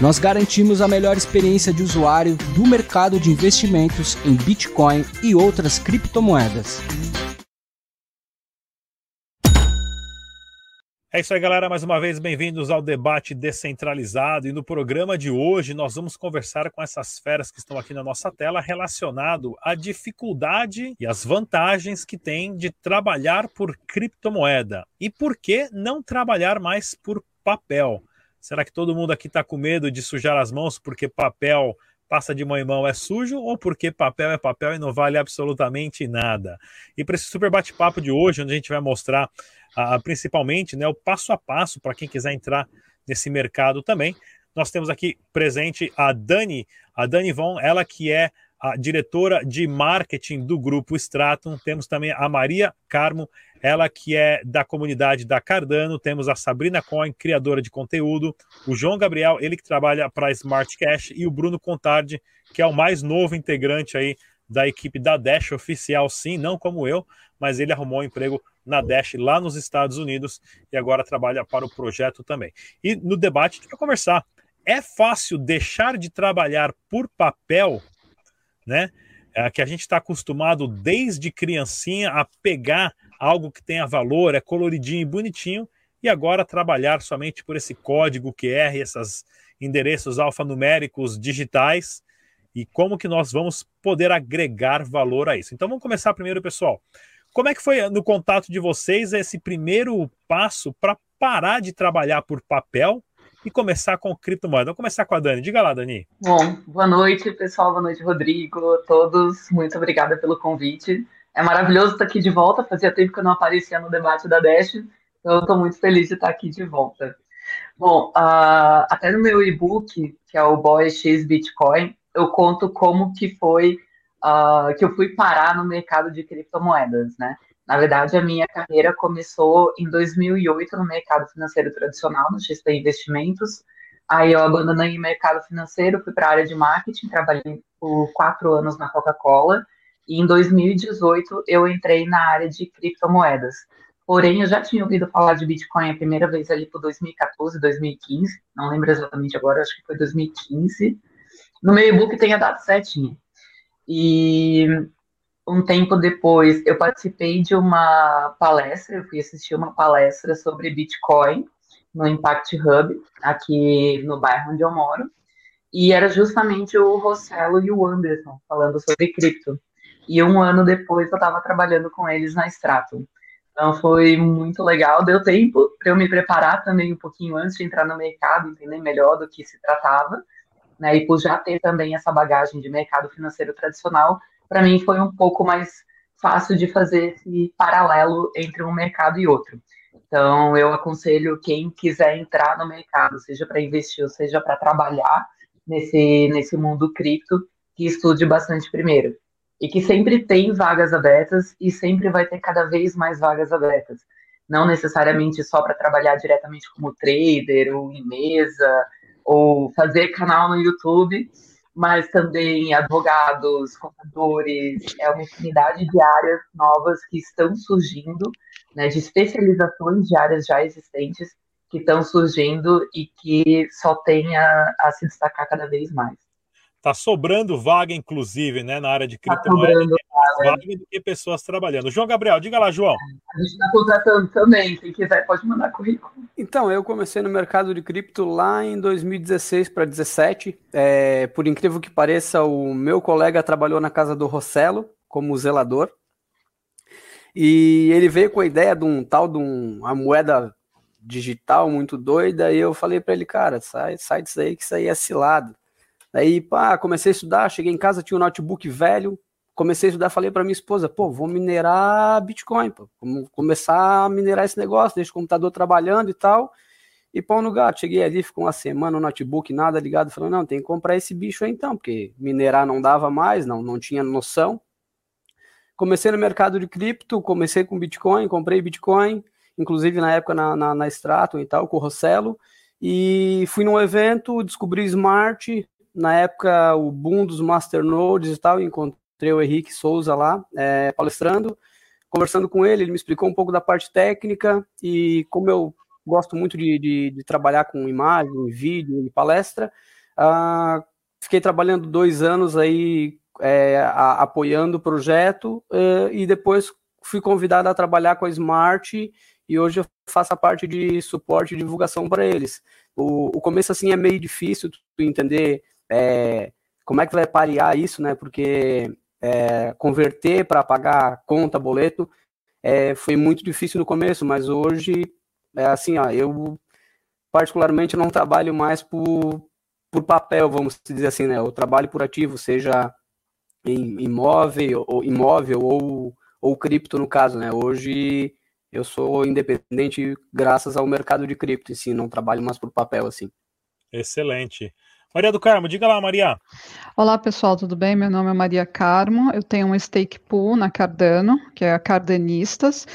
Nós garantimos a melhor experiência de usuário do mercado de investimentos em Bitcoin e outras criptomoedas. É isso aí, galera. Mais uma vez, bem-vindos ao debate descentralizado. E no programa de hoje, nós vamos conversar com essas feras que estão aqui na nossa tela, relacionado à dificuldade e as vantagens que tem de trabalhar por criptomoeda. E por que não trabalhar mais por papel? Será que todo mundo aqui está com medo de sujar as mãos porque papel passa de mão em mão é sujo ou porque papel é papel e não vale absolutamente nada? E para esse super bate-papo de hoje, onde a gente vai mostrar uh, principalmente né, o passo a passo para quem quiser entrar nesse mercado também, nós temos aqui presente a Dani, a Dani Von, ela que é a diretora de marketing do grupo Stratum. Temos também a Maria Carmo, ela que é da comunidade da Cardano. Temos a Sabrina Coin, criadora de conteúdo. O João Gabriel, ele que trabalha para Smart Cash. E o Bruno Contardi, que é o mais novo integrante aí da equipe da Dash oficial, sim, não como eu, mas ele arrumou um emprego na Dash lá nos Estados Unidos e agora trabalha para o projeto também. E no debate a gente vai conversar. É fácil deixar de trabalhar por papel né? É, que a gente está acostumado desde criancinha a pegar algo que tenha valor, é coloridinho e bonitinho, e agora trabalhar somente por esse código QR, esses endereços alfanuméricos digitais, e como que nós vamos poder agregar valor a isso. Então vamos começar primeiro, pessoal. Como é que foi no contato de vocês esse primeiro passo para parar de trabalhar por papel e começar com criptomoeda. Vamos começar com a Dani. Diga lá, Dani. Bom, boa noite, pessoal. Boa noite, Rodrigo. Todos, muito obrigada pelo convite. É maravilhoso estar aqui de volta. Fazia tempo que eu não aparecia no debate da Dash, então eu estou muito feliz de estar aqui de volta. Bom, uh, até no meu e-book, que é o Boy X Bitcoin, eu conto como que foi uh, que eu fui parar no mercado de criptomoedas, né? Na verdade, a minha carreira começou em 2008 no mercado financeiro tradicional, no XP Investimentos. Aí eu abandonei o mercado financeiro, fui para a área de marketing, trabalhei por quatro anos na Coca-Cola. E em 2018 eu entrei na área de criptomoedas. Porém, eu já tinha ouvido falar de Bitcoin a primeira vez ali por 2014, 2015. Não lembro exatamente agora, acho que foi 2015. No meu e-book tem a data certinha. E um tempo depois, eu participei de uma palestra, eu fui assistir uma palestra sobre Bitcoin no Impact Hub, aqui no bairro onde eu moro, e era justamente o Rossello e o Anderson falando sobre cripto. E um ano depois eu estava trabalhando com eles na Stratum. Então foi muito legal, deu tempo para eu me preparar também um pouquinho antes de entrar no mercado, entender melhor do que se tratava, né? E por já ter também essa bagagem de mercado financeiro tradicional, para mim foi um pouco mais fácil de fazer esse paralelo entre um mercado e outro. Então, eu aconselho quem quiser entrar no mercado, seja para investir ou seja para trabalhar nesse, nesse mundo cripto, que estude bastante primeiro. E que sempre tem vagas abertas e sempre vai ter cada vez mais vagas abertas. Não necessariamente só para trabalhar diretamente como trader ou em mesa, ou fazer canal no YouTube, mas também advogados, contadores, é uma infinidade de áreas novas que estão surgindo, né, de especializações de áreas já existentes que estão surgindo e que só tem a, a se destacar cada vez mais. Está sobrando vaga, inclusive, né, na área de criptomoedas. Tá vaga do que pessoas trabalhando. João Gabriel, diga lá, João. A gente está contratando também. Quem quiser pode mandar currículo. Então, eu comecei no mercado de cripto lá em 2016 para 2017. É, por incrível que pareça, o meu colega trabalhou na casa do Rossello como zelador. E ele veio com a ideia de um tal de um, uma moeda digital muito doida. E eu falei para ele, cara, sai, sai disso aí, que isso aí é cilado. Aí, pá, comecei a estudar, cheguei em casa, tinha um notebook velho, comecei a estudar, falei para minha esposa, pô, vou minerar Bitcoin, pô, vamos começar a minerar esse negócio, deixa o computador trabalhando e tal. E pau no gato, cheguei ali, ficou uma semana no notebook, nada ligado, falando, não, tem que comprar esse bicho aí então, porque minerar não dava mais, não, não tinha noção. Comecei no mercado de cripto, comecei com Bitcoin, comprei Bitcoin, inclusive na época na, na, na Stratum e tal, com o Rossello, e fui num evento, descobri Smart, na época o boom dos masternodes e tal, encontrei o Henrique Souza lá, é, palestrando, conversando com ele, ele me explicou um pouco da parte técnica, e como eu gosto muito de, de, de trabalhar com imagem, vídeo e palestra. Uh, fiquei trabalhando dois anos aí é, a, apoiando o projeto uh, e depois fui convidado a trabalhar com a Smart e hoje eu faço a parte de suporte e divulgação para eles. O, o começo assim é meio difícil tu entender é, como é que vai parear isso, né? Porque é, converter para pagar conta, boleto, é, foi muito difícil no começo, mas hoje é assim, ó, eu particularmente não trabalho mais por, por papel, vamos dizer assim, né? Eu trabalho por ativo, seja em imóvel ou imóvel ou, ou cripto no caso, né? Hoje eu sou independente graças ao mercado de cripto, assim, não trabalho mais por papel assim. Excelente. Maria do Carmo, diga lá, Maria. Olá, pessoal, tudo bem? Meu nome é Maria Carmo, eu tenho um stake pool na Cardano, que é a Cardanistas,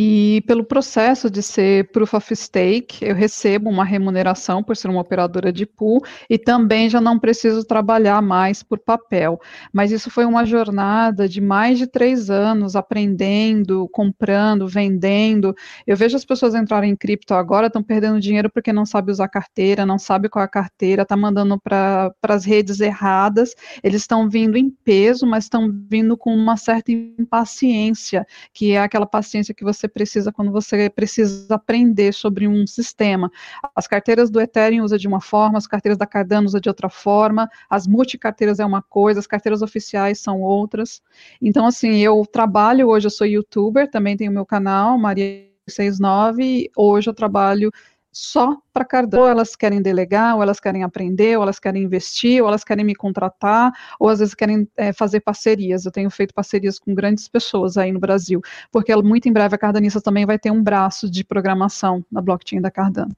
e pelo processo de ser proof of stake, eu recebo uma remuneração por ser uma operadora de pool e também já não preciso trabalhar mais por papel. Mas isso foi uma jornada de mais de três anos aprendendo, comprando, vendendo. Eu vejo as pessoas entrarem em cripto agora, estão perdendo dinheiro porque não sabe usar carteira, não sabe qual é a carteira, está mandando para as redes erradas. Eles estão vindo em peso, mas estão vindo com uma certa impaciência, que é aquela paciência que você precisa quando você precisa aprender sobre um sistema. As carteiras do Ethereum usa de uma forma, as carteiras da Cardano usa de outra forma, as multicarteiras é uma coisa, as carteiras oficiais são outras. Então, assim, eu trabalho hoje, eu sou youtuber, também tenho meu canal, Maria 69, hoje eu trabalho só para Cardano. Ou elas querem delegar, ou elas querem aprender, ou elas querem investir, ou elas querem me contratar, ou às vezes querem é, fazer parcerias. Eu tenho feito parcerias com grandes pessoas aí no Brasil, porque muito em breve a Cardanista também vai ter um braço de programação na blockchain da Cardano.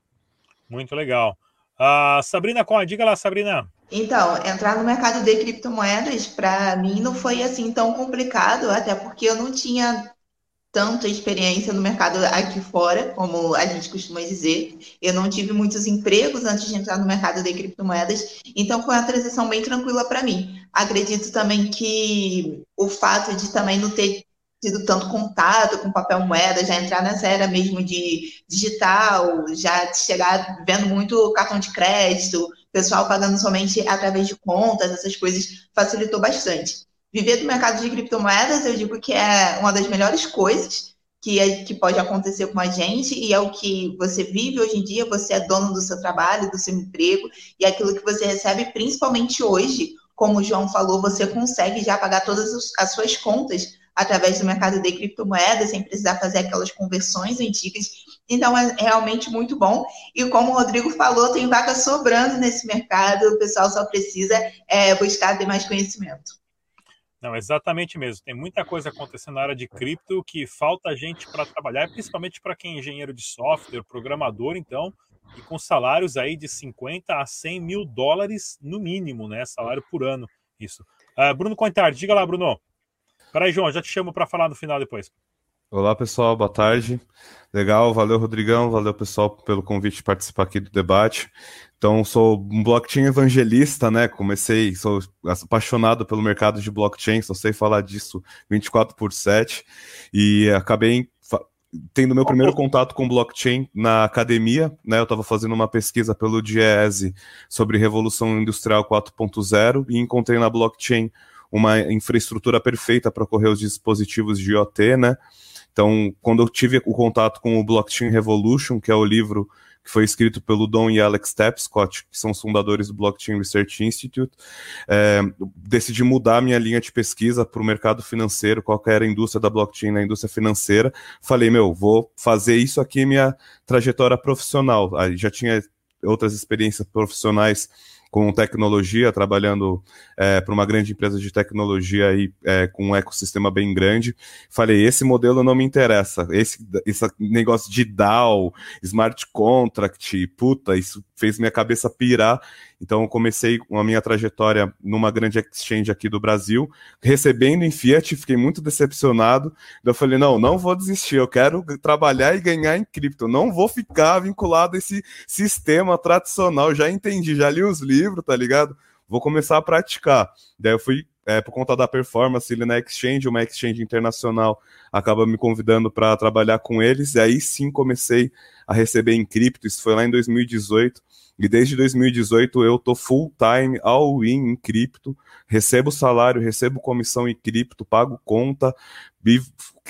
Muito legal. Uh, Sabrina Cohen, diga lá, Sabrina. Então, entrar no mercado de criptomoedas, para mim, não foi assim tão complicado, até porque eu não tinha tanta experiência no mercado aqui fora, como a gente costuma dizer. Eu não tive muitos empregos antes de entrar no mercado de criptomoedas, então foi uma transição bem tranquila para mim. Acredito também que o fato de também não ter tido tanto contato com papel moeda, já entrar nessa era mesmo de digital, já chegar vendo muito cartão de crédito, pessoal pagando somente através de contas, essas coisas facilitou bastante viver do mercado de criptomoedas, eu digo que é uma das melhores coisas que, é, que pode acontecer com a gente e é o que você vive hoje em dia. Você é dono do seu trabalho, do seu emprego e aquilo que você recebe, principalmente hoje, como o João falou, você consegue já pagar todas as suas contas através do mercado de criptomoedas, sem precisar fazer aquelas conversões antigas. Então, é realmente muito bom. E como o Rodrigo falou, tem vaga sobrando nesse mercado, o pessoal só precisa é, buscar ter mais conhecimento. Não, exatamente mesmo. Tem muita coisa acontecendo na área de cripto que falta gente para trabalhar, principalmente para quem é engenheiro de software, programador, então, e com salários aí de 50 a 100 mil dólares no mínimo, né? Salário por ano, isso. Uh, Bruno Contard, diga lá, Bruno. Peraí, João, já te chamo para falar no final depois. Olá, pessoal, boa tarde. Legal, valeu, Rodrigão, valeu, pessoal, pelo convite de participar aqui do debate. Então, sou um blockchain evangelista, né? Comecei, sou apaixonado pelo mercado de blockchain, só sei falar disso 24 por 7 e acabei tendo meu primeiro contato com blockchain na academia, né? Eu estava fazendo uma pesquisa pelo DIESE sobre Revolução Industrial 4.0 e encontrei na blockchain uma infraestrutura perfeita para correr os dispositivos de IoT, né? Então, quando eu tive o contato com o Blockchain Revolution, que é o livro que foi escrito pelo Don e Alex Tapscott, que são os fundadores do Blockchain Research Institute. É, decidi mudar minha linha de pesquisa para o mercado financeiro, qual era a indústria da blockchain na indústria financeira. Falei, meu, vou fazer isso aqui minha trajetória profissional. Aí já tinha outras experiências profissionais com tecnologia, trabalhando é, para uma grande empresa de tecnologia aí, é, com um ecossistema bem grande. Falei, esse modelo não me interessa. Esse, esse negócio de DAO, smart contract, puta, isso fez minha cabeça pirar. Então, eu comecei a minha trajetória numa grande exchange aqui do Brasil, recebendo em Fiat, fiquei muito decepcionado. Eu falei: não, não vou desistir, eu quero trabalhar e ganhar em cripto, não vou ficar vinculado a esse sistema tradicional. Já entendi, já li os livros, tá ligado? Vou começar a praticar. Daí eu fui é, por conta da performance ele na Exchange, uma Exchange internacional acaba me convidando para trabalhar com eles, e aí sim comecei a receber em cripto, isso foi lá em 2018, e desde 2018 eu tô full time, all in em cripto, recebo salário, recebo comissão em cripto, pago conta, e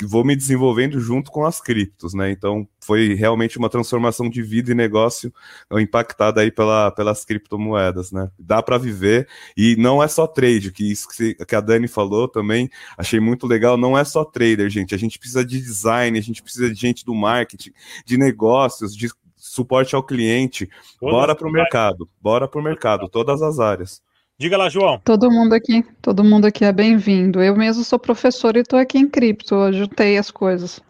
vou me desenvolvendo junto com as criptos, né? Então foi realmente uma transformação de vida e negócio impactada aí pela, pelas criptomoedas, né? Dá para viver e não é só trade, que isso que a Dani falou também, achei muito legal, não é só trader, gente, a gente precisa de design, a gente precisa de gente do marketing, de negócios, de suporte ao cliente. Todas bora para o mercado, bora para o mercado, todas as áreas. Diga lá, João. Todo mundo aqui, todo mundo aqui é bem-vindo. Eu mesmo sou professor e estou aqui em cripto, eu juntei as coisas.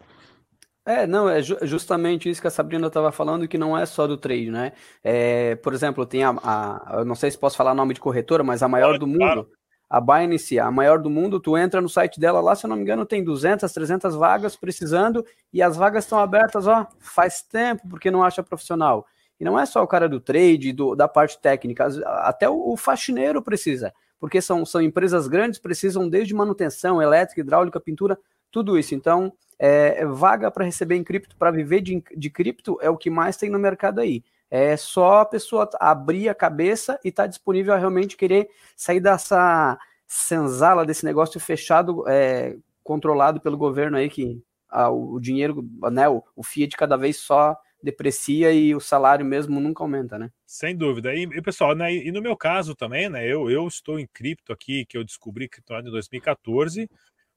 É, não, é justamente isso que a Sabrina estava falando, que não é só do trade, né? É, por exemplo, tem a, a, eu não sei se posso falar nome de corretora, mas a maior do mundo, claro a Binance, a maior do mundo, tu entra no site dela lá, se eu não me engano, tem 200, 300 vagas precisando e as vagas estão abertas, ó, faz tempo porque não acha profissional. E não é só o cara do trade, do, da parte técnica, até o, o faxineiro precisa, porque são, são empresas grandes, precisam desde manutenção, elétrica, hidráulica, pintura, tudo isso. Então, é, vaga para receber em cripto, para viver de, de cripto, é o que mais tem no mercado aí. É só a pessoa abrir a cabeça e estar tá disponível a realmente querer sair dessa senzala, desse negócio fechado, é, controlado pelo governo aí, que a, o dinheiro, né, o, o Fiat cada vez só deprecia e o salário mesmo nunca aumenta, né? Sem dúvida. E, e pessoal, né, e no meu caso também, né, eu, eu estou em cripto aqui, que eu descobri criptomoeda em 2014,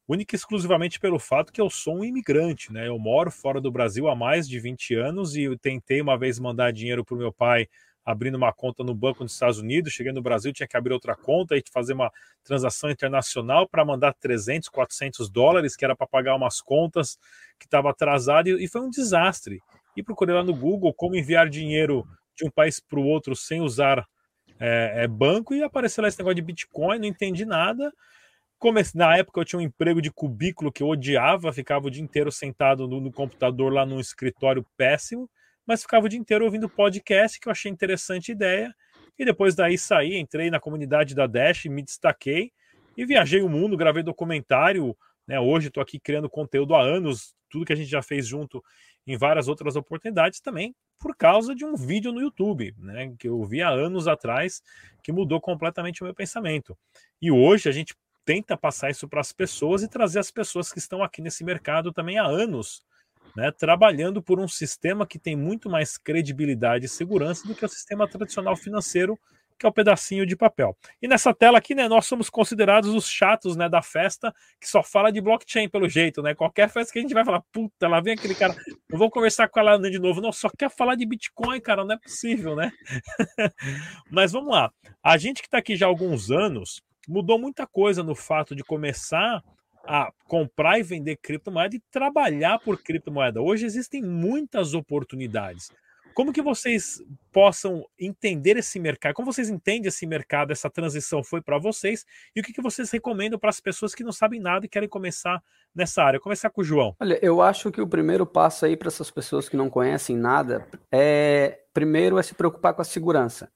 única e exclusivamente pelo fato que eu sou um imigrante, né? Eu moro fora do Brasil há mais de 20 anos e eu tentei uma vez mandar dinheiro para o meu pai abrindo uma conta no banco nos Estados Unidos, cheguei no Brasil, tinha que abrir outra conta e fazer uma transação internacional para mandar 300, 400 dólares, que era para pagar umas contas que estava atrasado e foi um desastre. E procurei lá no Google como enviar dinheiro de um país para o outro sem usar é, é, banco e apareceu lá esse negócio de Bitcoin, não entendi nada. Comece... Na época eu tinha um emprego de cubículo que eu odiava, ficava o dia inteiro sentado no, no computador lá num escritório péssimo, mas ficava o dia inteiro ouvindo podcast, que eu achei interessante ideia. E depois daí saí, entrei na comunidade da Dash, me destaquei e viajei o mundo, gravei documentário. Né? Hoje estou aqui criando conteúdo há anos, tudo que a gente já fez junto em várias outras oportunidades também, por causa de um vídeo no YouTube, né, que eu vi há anos atrás, que mudou completamente o meu pensamento. E hoje a gente tenta passar isso para as pessoas e trazer as pessoas que estão aqui nesse mercado também há anos, né, trabalhando por um sistema que tem muito mais credibilidade e segurança do que o sistema tradicional financeiro, que é o pedacinho de papel. E nessa tela aqui, né, nós somos considerados os chatos, né, da festa que só fala de blockchain pelo jeito, né? Qualquer festa que a gente vai falar, puta, lá vem aquele cara, eu vou conversar com ela de novo, não, só quer falar de Bitcoin, cara, não é possível, né? Mas vamos lá. A gente que está aqui já há alguns anos, mudou muita coisa no fato de começar a comprar e vender criptomoeda e trabalhar por criptomoeda. Hoje existem muitas oportunidades. Como que vocês possam entender esse mercado? Como vocês entendem esse mercado? Essa transição foi para vocês? E o que, que vocês recomendam para as pessoas que não sabem nada e querem começar nessa área? Começar com o João. Olha, eu acho que o primeiro passo aí para essas pessoas que não conhecem nada é primeiro é se preocupar com a segurança.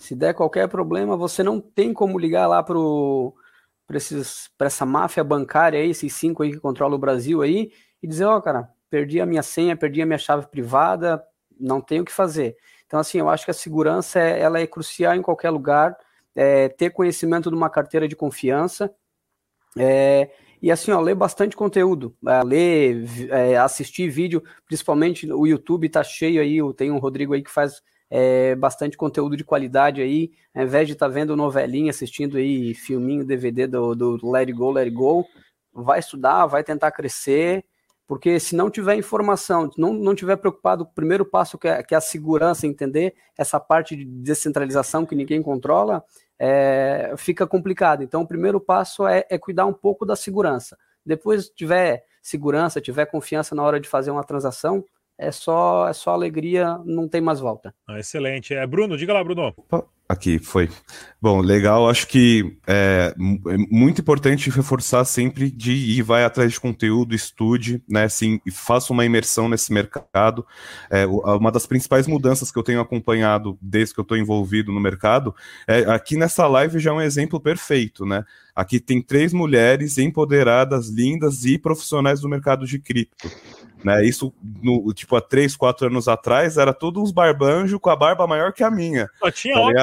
Se der qualquer problema, você não tem como ligar lá para essa máfia bancária aí, esses cinco aí que controlam o Brasil aí, e dizer, ó, oh, cara, perdi a minha senha, perdi a minha chave privada, não tenho o que fazer. Então, assim, eu acho que a segurança é, ela é crucial em qualquer lugar, é, ter conhecimento de uma carteira de confiança, é, e assim, ó, ler bastante conteúdo, é, ler, é, assistir vídeo, principalmente o YouTube tá cheio aí, tem um Rodrigo aí que faz é, bastante conteúdo de qualidade aí, ao invés de estar tá vendo novelinha, assistindo aí filminho, DVD do, do Let It Go, Let It Go, vai estudar, vai tentar crescer, Porque se não tiver informação, não, não tiver preocupado, o primeiro passo que é, que é a segurança, entender essa parte de descentralização que ninguém controla, é, fica complicado. Então, o primeiro passo é, é cuidar um pouco da segurança. Depois tiver segurança, tiver confiança na hora de fazer uma transação, é só é só alegria, não tem mais volta. Ah, excelente. É, Bruno, diga lá, Bruno. Aqui, foi. Bom, legal. Acho que é, é, muito importante reforçar sempre de ir, vai atrás de conteúdo, estude, né? Assim, faça uma imersão nesse mercado. É, uma das principais mudanças que eu tenho acompanhado desde que eu estou envolvido no mercado é aqui nessa live já é um exemplo perfeito, né? Aqui tem três mulheres empoderadas, lindas e profissionais do mercado de cripto. Né? Isso, no, tipo, há três, quatro anos atrás, era todos uns barbanjos com a barba maior que a minha. Só tinha tá homem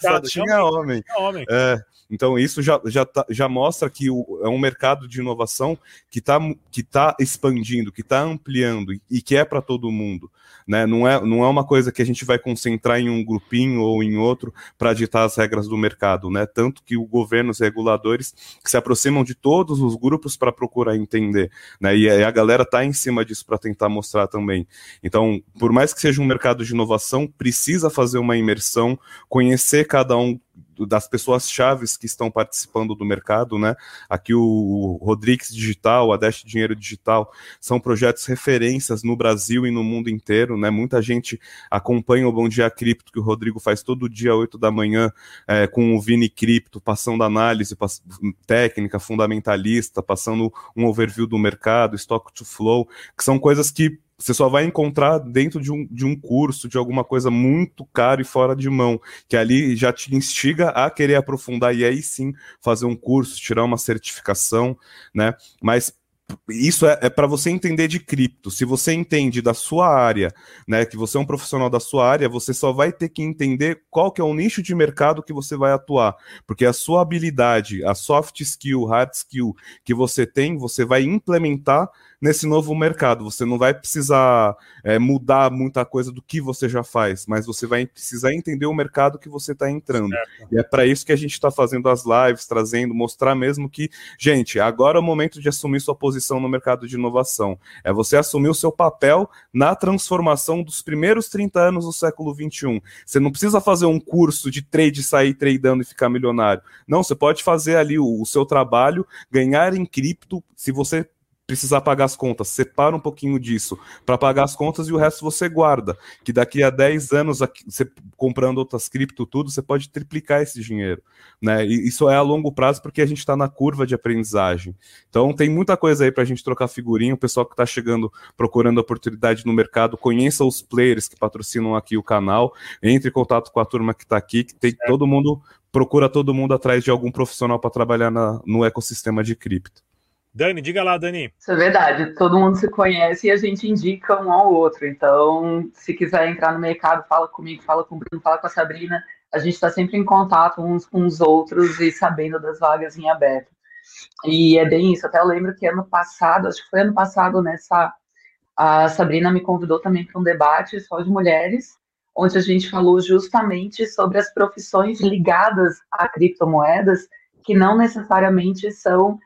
Só tinha homem. Homem. É, então, isso já, já, tá, já mostra que o, é um mercado de inovação que está que tá expandindo, que está ampliando e, e, que é para todo mundo. Né? Não, é, não é uma coisa que a gente vai concentrar em um grupinho ou em outro para ditar as regras do mercado. Né? Tanto que o governo, os reguladores, se aproximam de todos os grupos para procurar entender. Né? E a galera está em cima disso para tentar mostrar também. Então, por mais que seja um mercado de inovação, precisa fazer uma imersão, conhecer cada um das pessoas chaves que estão participando do mercado, né? Aqui o Rodrigues Digital, a Dash Dinheiro Digital, são projetos referências no Brasil e no mundo inteiro, né? Muita gente acompanha o Bom Dia Cripto, que o Rodrigo faz todo dia, 8 da manhã, é, com o Vini Cripto, passando análise pass técnica, fundamentalista, passando um overview do mercado, stock to flow, que são coisas que você só vai encontrar dentro de um, de um curso, de alguma coisa muito caro e fora de mão, que ali já te instiga a querer aprofundar e aí sim fazer um curso, tirar uma certificação, né? Mas isso é, é para você entender de cripto. Se você entende da sua área, né, que você é um profissional da sua área, você só vai ter que entender qual que é o nicho de mercado que você vai atuar, porque a sua habilidade, a soft skill, hard skill que você tem, você vai implementar nesse novo mercado. Você não vai precisar é, mudar muita coisa do que você já faz, mas você vai precisar entender o mercado que você está entrando. Certo. E é para isso que a gente está fazendo as lives, trazendo, mostrar mesmo que, gente, agora é o momento de assumir sua posição no mercado de inovação. É você assumir o seu papel na transformação dos primeiros 30 anos do século 21. Você não precisa fazer um curso de trade, sair tradando e ficar milionário. Não, você pode fazer ali o, o seu trabalho, ganhar em cripto, se você precisar pagar as contas, separa um pouquinho disso para pagar as contas e o resto você guarda. Que daqui a 10 anos, você comprando outras cripto, tudo, você pode triplicar esse dinheiro. Né? E isso é a longo prazo porque a gente está na curva de aprendizagem. Então tem muita coisa aí para a gente trocar figurinha. O pessoal que está chegando procurando oportunidade no mercado, conheça os players que patrocinam aqui o canal, entre em contato com a turma que está aqui, que tem todo mundo, procura todo mundo atrás de algum profissional para trabalhar na, no ecossistema de cripto. Dani, diga lá, Dani. Isso é verdade. Todo mundo se conhece e a gente indica um ao outro. Então, se quiser entrar no mercado, fala comigo, fala com o Bruno, fala com a Sabrina. A gente está sempre em contato uns com os outros e sabendo das vagas em aberto. E é bem isso. Até eu lembro que ano passado, acho que foi ano passado, nessa. A Sabrina me convidou também para um debate só de mulheres, onde a gente falou justamente sobre as profissões ligadas a criptomoedas, que não necessariamente são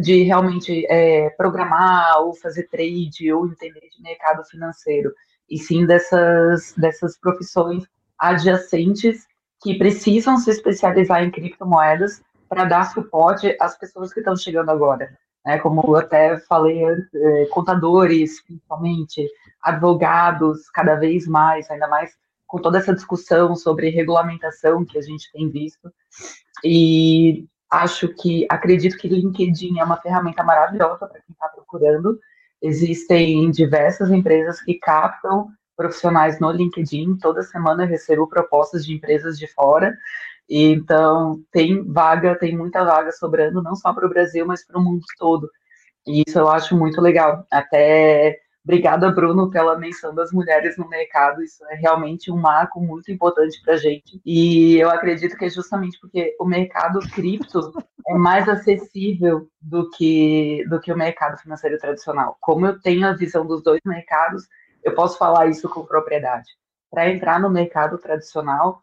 de realmente é, programar ou fazer trade ou entender de mercado financeiro, e sim dessas, dessas profissões adjacentes que precisam se especializar em criptomoedas para dar suporte às pessoas que estão chegando agora. Né? Como eu até falei, é, contadores, principalmente, advogados, cada vez mais, ainda mais com toda essa discussão sobre regulamentação que a gente tem visto. E acho que acredito que LinkedIn é uma ferramenta maravilhosa para quem está procurando. Existem diversas empresas que captam profissionais no LinkedIn. Toda semana eu recebo propostas de empresas de fora. Então, tem vaga, tem muita vaga sobrando, não só para o Brasil, mas para o mundo todo. E isso eu acho muito legal. Até Obrigada, Bruno, pela menção das mulheres no mercado. Isso é realmente um marco muito importante para a gente. E eu acredito que é justamente porque o mercado cripto é mais acessível do que, do que o mercado financeiro tradicional. Como eu tenho a visão dos dois mercados, eu posso falar isso com propriedade. Para entrar no mercado tradicional,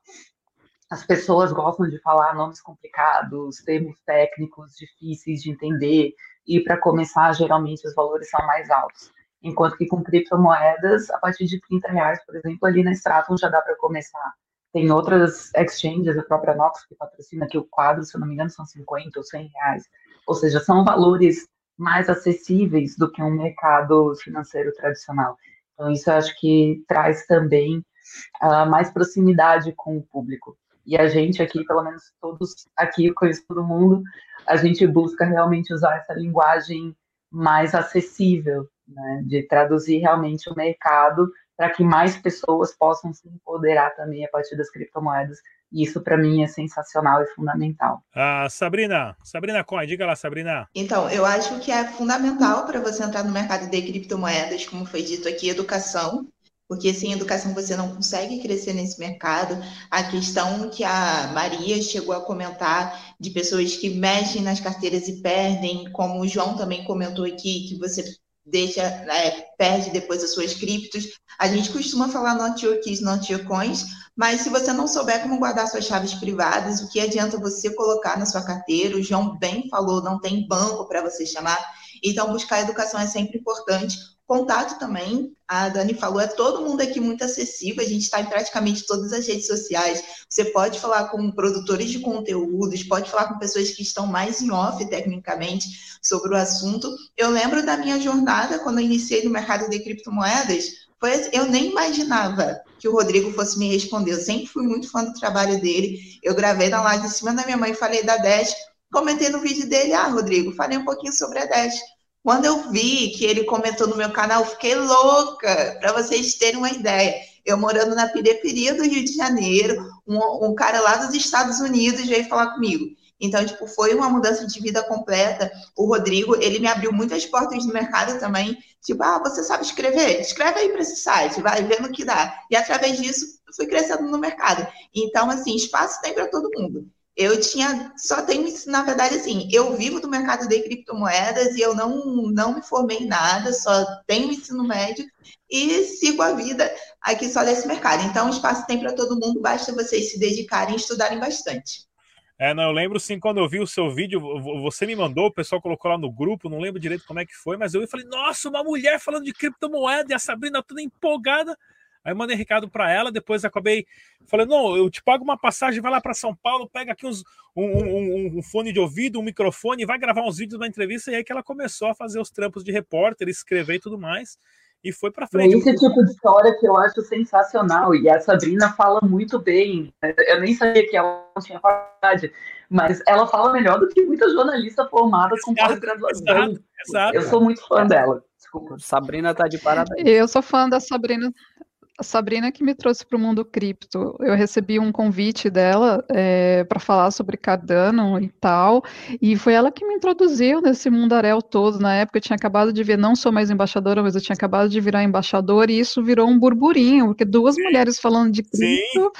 as pessoas gostam de falar nomes complicados, termos técnicos difíceis de entender, e para começar, geralmente os valores são mais altos. Enquanto que com criptomoedas, a partir de 30 reais, por exemplo, ali na Stratum já dá para começar. Tem outras exchanges, a própria Nox, que patrocina aqui o quadro, se eu não me engano, são 50 ou 100 reais. Ou seja, são valores mais acessíveis do que um mercado financeiro tradicional. Então, isso eu acho que traz também uh, mais proximidade com o público. E a gente aqui, pelo menos todos aqui, conheço todo mundo, a gente busca realmente usar essa linguagem mais acessível, né, de traduzir realmente o mercado para que mais pessoas possam se empoderar também a partir das criptomoedas. E isso para mim é sensacional e fundamental. Ah, Sabrina, Sabrina Coin, diga lá, Sabrina. Então, eu acho que é fundamental para você entrar no mercado de criptomoedas, como foi dito aqui, educação porque sem educação você não consegue crescer nesse mercado. A questão que a Maria chegou a comentar de pessoas que mexem nas carteiras e perdem, como o João também comentou aqui, que você deixa, é, perde depois as suas criptos. A gente costuma falar not your keys, not your coins, mas se você não souber como guardar suas chaves privadas, o que adianta você colocar na sua carteira? O João bem falou, não tem banco para você chamar. Então, buscar educação é sempre importante Contato também, a Dani falou, é todo mundo aqui muito acessível, a gente está em praticamente todas as redes sociais. Você pode falar com produtores de conteúdos, pode falar com pessoas que estão mais em off tecnicamente sobre o assunto. Eu lembro da minha jornada quando eu iniciei no mercado de criptomoedas, foi, assim, eu nem imaginava que o Rodrigo fosse me responder. Eu sempre fui muito fã do trabalho dele. Eu gravei na live em cima da minha mãe, falei da Dash, comentei no vídeo dele, ah, Rodrigo, falei um pouquinho sobre a Dash. Quando eu vi que ele comentou no meu canal, fiquei louca, para vocês terem uma ideia. Eu morando na periferia do Rio de Janeiro, um, um, cara lá dos Estados Unidos veio falar comigo. Então, tipo, foi uma mudança de vida completa. O Rodrigo, ele me abriu muitas portas no mercado também. Tipo, ah, você sabe escrever? Escreve aí para esse site, vai vendo o que dá. E através disso, fui crescendo no mercado. Então, assim, espaço tem para todo mundo. Eu tinha, só tenho, na verdade, assim, eu vivo do mercado de criptomoedas e eu não, não me formei em nada, só tenho ensino médio e sigo a vida aqui só desse mercado. Então, espaço tem para todo mundo, basta vocês se dedicarem e estudarem bastante. É, não, eu lembro sim, quando eu vi o seu vídeo, você me mandou, o pessoal colocou lá no grupo, não lembro direito como é que foi, mas eu falei, nossa, uma mulher falando de criptomoeda e a Sabrina toda empolgada. Aí eu mandei recado para ela, depois acabei falando: não, eu te pago uma passagem, vai lá para São Paulo, pega aqui uns, um, um, um, fone de ouvido, um microfone, vai gravar uns vídeos da entrevista. E aí que ela começou a fazer os trampos de repórter, escrever e tudo mais. E foi para frente. É esse tipo de história que eu acho sensacional. E a Sabrina fala muito bem. Eu nem sabia que ela não tinha faculdade, mas ela fala melhor do que muita jornalista formada com pós-graduação. Exato, exato. Eu sou muito fã dela. Desculpa. Sabrina tá de parabéns. Eu sou fã da Sabrina a Sabrina que me trouxe para o mundo cripto. Eu recebi um convite dela é, para falar sobre Cardano e tal, e foi ela que me introduziu nesse mundaréu todo. Na época eu tinha acabado de ver, não sou mais embaixadora, mas eu tinha acabado de virar embaixador, e isso virou um burburinho, porque duas mulheres falando de cripto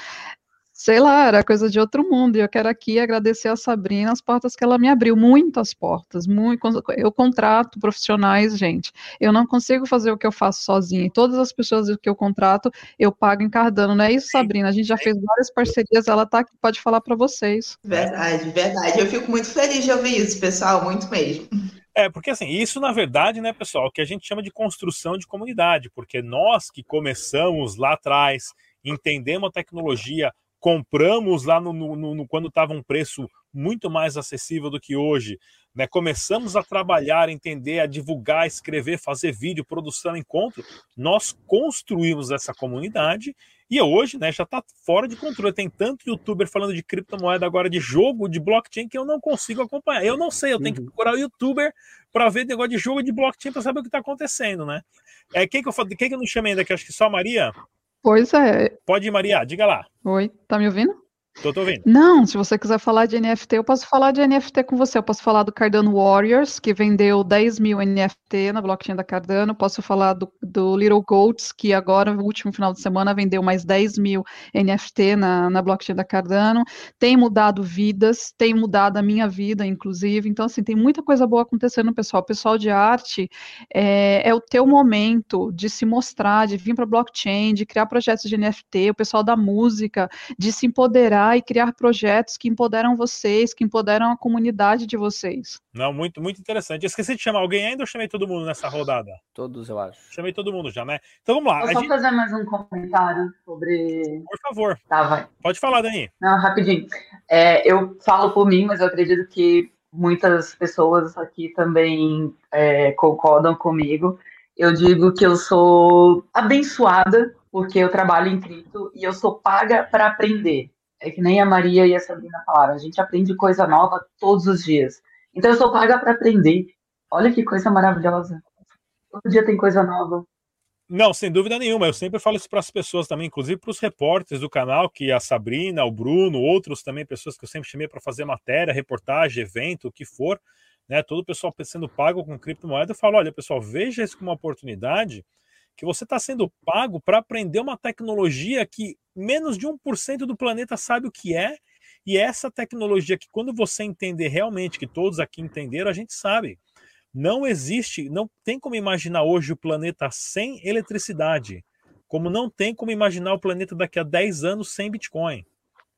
sei lá, era coisa de outro mundo. E eu quero aqui agradecer a Sabrina as portas que ela me abriu, muitas portas. Muito, eu contrato profissionais, gente. Eu não consigo fazer o que eu faço sozinha. E todas as pessoas que eu contrato, eu pago em Cardano. Não é isso, Sabrina? A gente já fez várias parcerias, ela tá aqui, pode falar para vocês. Verdade, verdade. Eu fico muito feliz de ouvir isso, pessoal, muito mesmo. É, porque assim, isso na verdade, né, pessoal, que a gente chama de construção de comunidade, porque nós que começamos lá atrás, entendemos a tecnologia, compramos lá no, no, no quando estava um preço muito mais acessível do que hoje, né? Começamos a trabalhar, entender, a divulgar, escrever, fazer vídeo, produção, encontro. Nós construímos essa comunidade e hoje, né, já está fora de controle. Tem tanto youtuber falando de criptomoeda agora, de jogo, de blockchain, que eu não consigo acompanhar. Eu não sei, eu tenho que uhum. procurar o youtuber para ver negócio de jogo de blockchain para saber o que está acontecendo, né? É, quem que eu, quem que eu não chamei ainda? Que acho que só a Maria? Pois é. Pode ir, Maria, diga lá. Oi, tá me ouvindo? Tô, tô ouvindo. Não, se você quiser falar de NFT, eu posso falar de NFT com você. Eu posso falar do Cardano Warriors, que vendeu 10 mil NFT na blockchain da Cardano. Posso falar do, do Little Goats, que agora, no último final de semana, vendeu mais 10 mil NFT na, na blockchain da Cardano. Tem mudado vidas, tem mudado a minha vida, inclusive. Então, assim, tem muita coisa boa acontecendo, pessoal. O pessoal de arte é, é o teu momento de se mostrar, de vir para blockchain, de criar projetos de NFT. O pessoal da música, de se empoderar e criar projetos que empoderam vocês, que empoderam a comunidade de vocês. Não, muito, muito interessante. Eu esqueci de chamar alguém ainda ou chamei todo mundo nessa rodada? Todos, eu acho. Chamei todo mundo já, né? Então vamos lá. Vou só gente... fazer mais um comentário sobre. Por favor. Tá, vai. Pode falar, Dani. Não, rapidinho. É, eu falo por mim, mas eu acredito que muitas pessoas aqui também é, concordam comigo. Eu digo que eu sou abençoada porque eu trabalho em cripto e eu sou paga para aprender. É que nem a Maria e a Sabrina falaram, a gente aprende coisa nova todos os dias. Então eu sou paga para aprender. Olha que coisa maravilhosa. Todo dia tem coisa nova. Não, sem dúvida nenhuma. Eu sempre falo isso para as pessoas também, inclusive para os repórteres do canal, que a Sabrina, o Bruno, outros também, pessoas que eu sempre chamei para fazer matéria, reportagem, evento, o que for, né? Todo o pessoal sendo pago com criptomoeda. Eu falo: olha, pessoal, veja isso como uma oportunidade que você está sendo pago para aprender uma tecnologia que menos de 1% do planeta sabe o que é e essa tecnologia que, quando você entender realmente, que todos aqui entenderam, a gente sabe. Não existe, não tem como imaginar hoje o planeta sem eletricidade, como não tem como imaginar o planeta daqui a 10 anos sem Bitcoin.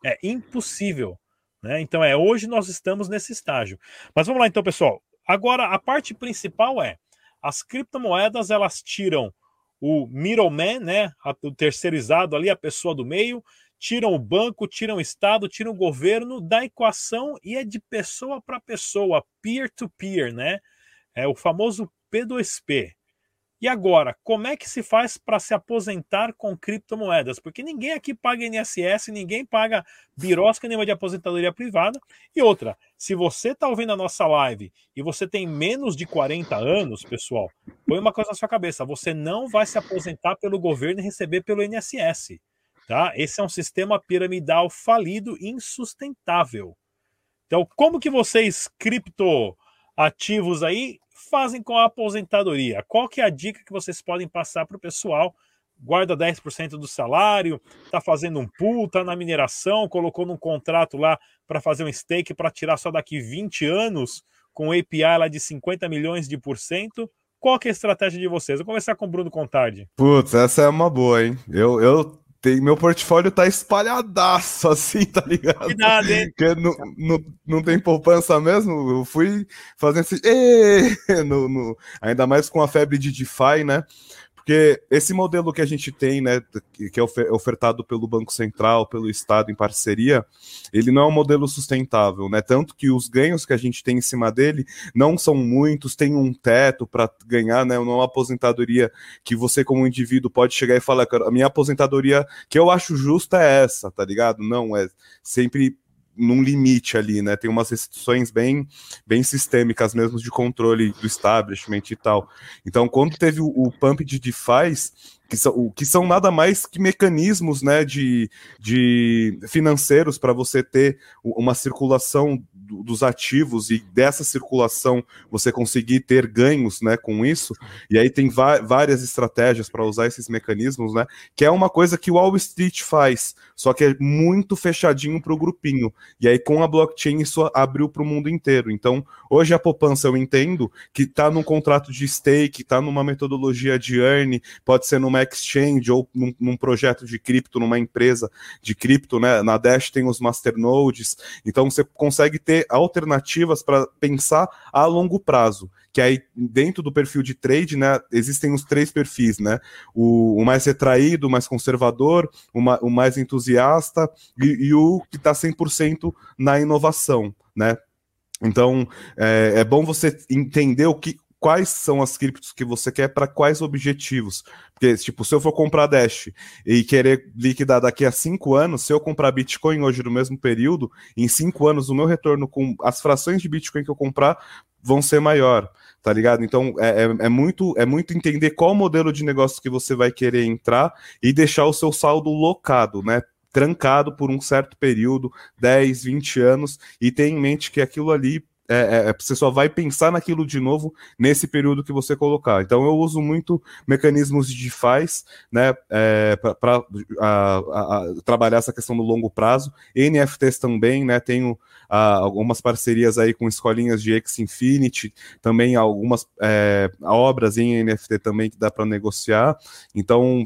É impossível. Né? Então, é hoje nós estamos nesse estágio. Mas vamos lá, então, pessoal. Agora, a parte principal é as criptomoedas elas tiram o middleman, né, o terceirizado ali, a pessoa do meio, tiram o banco, tiram o Estado, tiram o governo da equação e é de pessoa para pessoa, peer-to-peer, -peer, né? É o famoso P2P. E agora, como é que se faz para se aposentar com criptomoedas? Porque ninguém aqui paga INSS, ninguém paga birosca nenhuma de aposentadoria privada. E outra, se você está ouvindo a nossa live e você tem menos de 40 anos, pessoal, põe uma coisa na sua cabeça: você não vai se aposentar pelo governo e receber pelo INSS. Tá? Esse é um sistema piramidal falido e insustentável. Então, como que vocês, criptoativos aí, fazem com a aposentadoria? Qual que é a dica que vocês podem passar para o pessoal? Guarda 10% do salário, está fazendo um pool, está na mineração, colocou num contrato lá para fazer um stake para tirar só daqui 20 anos, com API lá de 50 milhões de por cento. Qual que é a estratégia de vocês? Vou começar com o Bruno Contardi. Putz, essa é uma boa, hein? Eu, eu tem, meu portfólio tá espalhadaço, assim, tá ligado? Cuidado, hein? Porque não, não, não tem poupança mesmo. Eu fui fazendo esse. no, no, ainda mais com a febre de DeFi, né? Porque esse modelo que a gente tem, né, que é ofertado pelo Banco Central, pelo Estado em parceria, ele não é um modelo sustentável, né? Tanto que os ganhos que a gente tem em cima dele não são muitos, tem um teto para ganhar, né? Não é uma aposentadoria que você, como indivíduo, pode chegar e falar, a minha aposentadoria que eu acho justa é essa, tá ligado? Não, é sempre num limite ali, né? Tem umas restrições bem, bem sistêmicas mesmo de controle do establishment e tal. Então, quando teve o, o pump de DeFi, que são, que são nada mais que mecanismos né, de, de financeiros para você ter uma circulação dos ativos e dessa circulação você conseguir ter ganhos né, com isso. E aí tem várias estratégias para usar esses mecanismos, né? Que é uma coisa que o Wall Street faz, só que é muito fechadinho para o grupinho. E aí com a blockchain isso abriu para o mundo inteiro. Então, hoje a poupança eu entendo que está num contrato de stake, está numa metodologia de earn, pode ser numa exchange ou num, num projeto de cripto, numa empresa de cripto, né? Na Dash tem os masternodes, então você consegue ter alternativas para pensar a longo prazo. Que aí, dentro do perfil de trade, né, existem os três perfis, né? O, o mais retraído, o mais conservador, o, ma, o mais entusiasta e, e o que está 100% na inovação, né? Então, é, é, bom você entender o que, quais são as criptos que você quer para quais objetivos. Porque, tipo, se eu for comprar Dash e querer liquidar daqui a cinco anos, se eu comprar Bitcoin hoje no mesmo período, em cinco anos o meu retorno com as frações de Bitcoin que eu comprar vão ser maior, tá ligado? Então é, é, é, muito, é muito entender qual modelo de negócio que você vai querer entrar e deixar o seu saldo locado, né? Trancado por um certo período, 10, 20 anos, e ter em mente que aquilo ali é, é, é, você só vai pensar naquilo de novo nesse período que você colocar. Então eu uso muito mecanismos de DeFi, né, é, para trabalhar essa questão do longo prazo. NFTs também, né, tenho ah, algumas parcerias aí com escolinhas de X Infinity, também algumas é, obras em NFT também que dá para negociar. Então,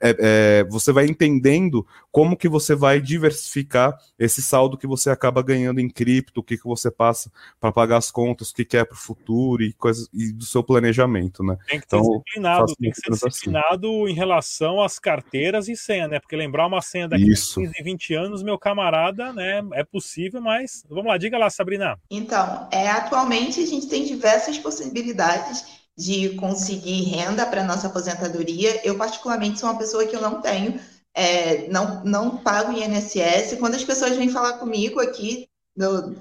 é, você vai entendendo como que você vai diversificar esse saldo que você acaba ganhando em cripto, o que, que você passa para pagar as contas, o que, que é para o futuro e coisas e do seu planejamento, né? Tem que ser então, disciplinado, tem que ser disciplinado assim. em relação às carteiras e senha, né? Porque lembrar uma senha daqui Isso. a 15, 20 anos, meu camarada, né? É possível, mas vamos lá, diga lá, Sabrina. Então, é, atualmente a gente tem diversas possibilidades de conseguir renda para nossa aposentadoria. Eu, particularmente, sou uma pessoa que eu não tenho, é, não, não pago INSS. Quando as pessoas vêm falar comigo aqui,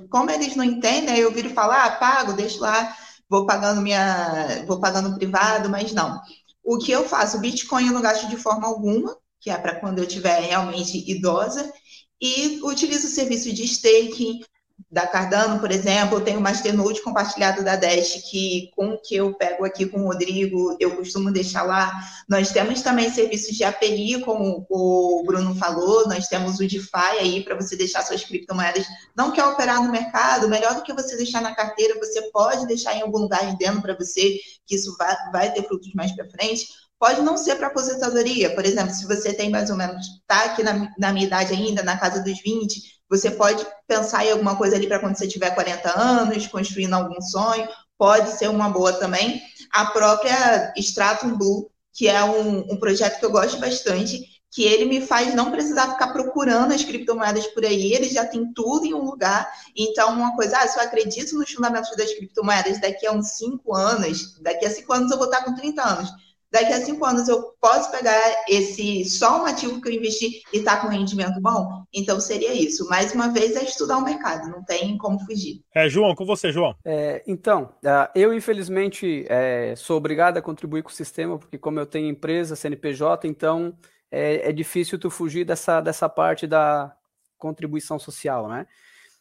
como eles não entendem, eu viro falar, ah, pago, deixo lá, vou pagando minha, vou pagando privado, mas não. O que eu faço? Bitcoin eu não gasto de forma alguma, que é para quando eu estiver realmente idosa, e utilizo o serviço de staking, da Cardano, por exemplo, eu tenho o Masternode compartilhado da Dash, que com que eu pego aqui com o Rodrigo, eu costumo deixar lá. Nós temos também serviços de API, como o Bruno falou, nós temos o DeFi aí para você deixar suas criptomoedas. Não quer operar no mercado, melhor do que você deixar na carteira, você pode deixar em algum lugar dentro para você, que isso vai, vai ter frutos mais para frente pode não ser para aposentadoria. Por exemplo, se você tem mais ou menos, está aqui na, na, minha idade ainda, na casa dos 20, você pode pensar em alguma coisa ali para quando você tiver 40 anos, construindo algum sonho, pode ser uma boa também. A própria Stratum Blue, que é um, um projeto que eu gosto bastante, que ele me faz não precisar ficar procurando as criptomoedas por aí, ele já tem tudo em um lugar. Então, uma coisa, ah, se eu acredito nos fundamentos das criptomoedas daqui a uns 5 anos, daqui a 5 anos eu vou estar com 30 anos daqui a cinco anos eu posso pegar esse só um ativo que eu investi e estar tá com rendimento bom? Então seria isso. Mais uma vez é estudar o mercado, não tem como fugir. É, João, com você, João. É, então, ah, eu infelizmente é, sou obrigado a contribuir com o sistema, porque como eu tenho empresa, CNPJ, então é, é difícil tu fugir dessa, dessa parte da contribuição social, né?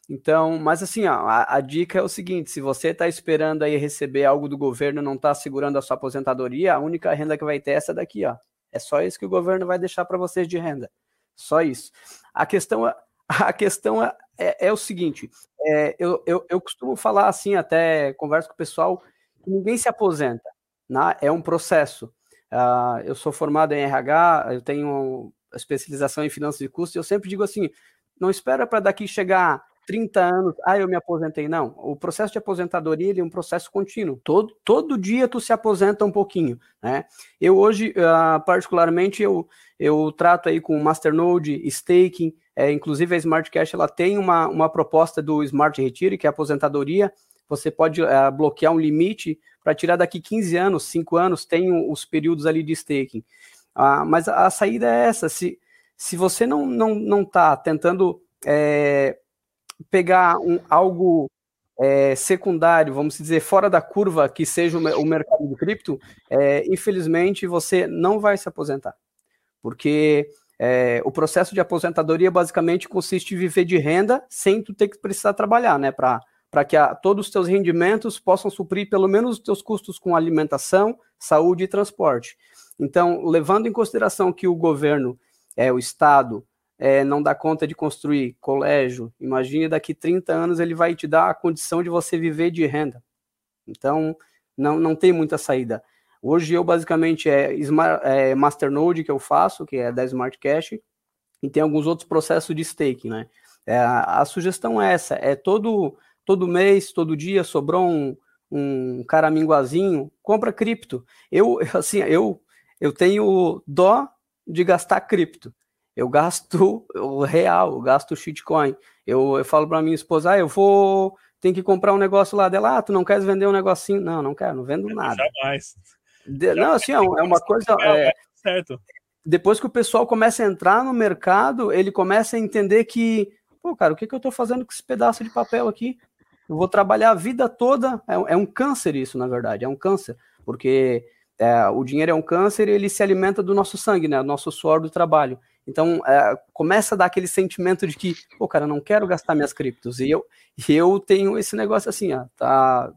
Então, mas assim, ó, a, a, dica é o seguinte: se você está esperando aí receber algo do governo, não está segurando a sua aposentadoria, a única renda que vai ter é essa daqui, ó. É só isso que o governo vai deixar para vocês de renda. Só isso. A questão, é, a questão é, é, é o seguinte: é, eu, eu, eu costumo falar assim, até converso com o pessoal, que ninguém se aposenta. Né? É um processo. Uh, eu sou formado em RH, eu tenho especialização em finanças de custos, eu sempre digo assim: não espera para daqui chegar 30 anos, ah, eu me aposentei. Não, o processo de aposentadoria ele é um processo contínuo. Todo, todo dia tu se aposenta um pouquinho, né? Eu hoje, uh, particularmente, eu, eu trato aí com Masternode, Staking, é, inclusive a Smart Cash, ela tem uma, uma proposta do Smart Retire, que é aposentadoria, você pode uh, bloquear um limite para tirar daqui 15 anos, 5 anos, tem os períodos ali de staking. Uh, mas a, a, saída é essa, se, se você não não, não tá tentando é, pegar um, algo é, secundário, vamos dizer, fora da curva, que seja o, o mercado de cripto, é, infelizmente você não vai se aposentar. Porque é, o processo de aposentadoria basicamente consiste em viver de renda sem tu ter que precisar trabalhar, né? Para que a, todos os teus rendimentos possam suprir pelo menos os teus custos com alimentação, saúde e transporte. Então, levando em consideração que o governo, é, o Estado, é, não dá conta de construir colégio, imagine daqui 30 anos ele vai te dar a condição de você viver de renda. Então, não, não tem muita saída. Hoje eu basicamente é, é Masternode que eu faço, que é da Smart Cash, e tem alguns outros processos de staking, né? É, a, a, sugestão é essa, é todo, todo mês, todo dia, sobrou um, um caraminguazinho, compra cripto. Eu, assim, eu, eu tenho dó de gastar cripto eu gasto o real, eu gasto o shitcoin. Eu, eu falo para minha esposa, ah, eu vou, tem que comprar um negócio lá dela, ah, tu não queres vender um negocinho? Não, não quero, não vendo nada. Jamais. De, não, assim, é, é uma coisa... É, é, certo. Depois que o pessoal começa a entrar no mercado, ele começa a entender que, pô, cara, o que, que eu estou fazendo com esse pedaço de papel aqui? Eu vou trabalhar a vida toda, é, é um câncer isso, na verdade, é um câncer, porque é, o dinheiro é um câncer e ele se alimenta do nosso sangue, né, do nosso suor do trabalho. Então, é, começa a dar aquele sentimento de que, pô, cara, eu não quero gastar minhas criptos. E eu, eu tenho esse negócio assim, ó, tá?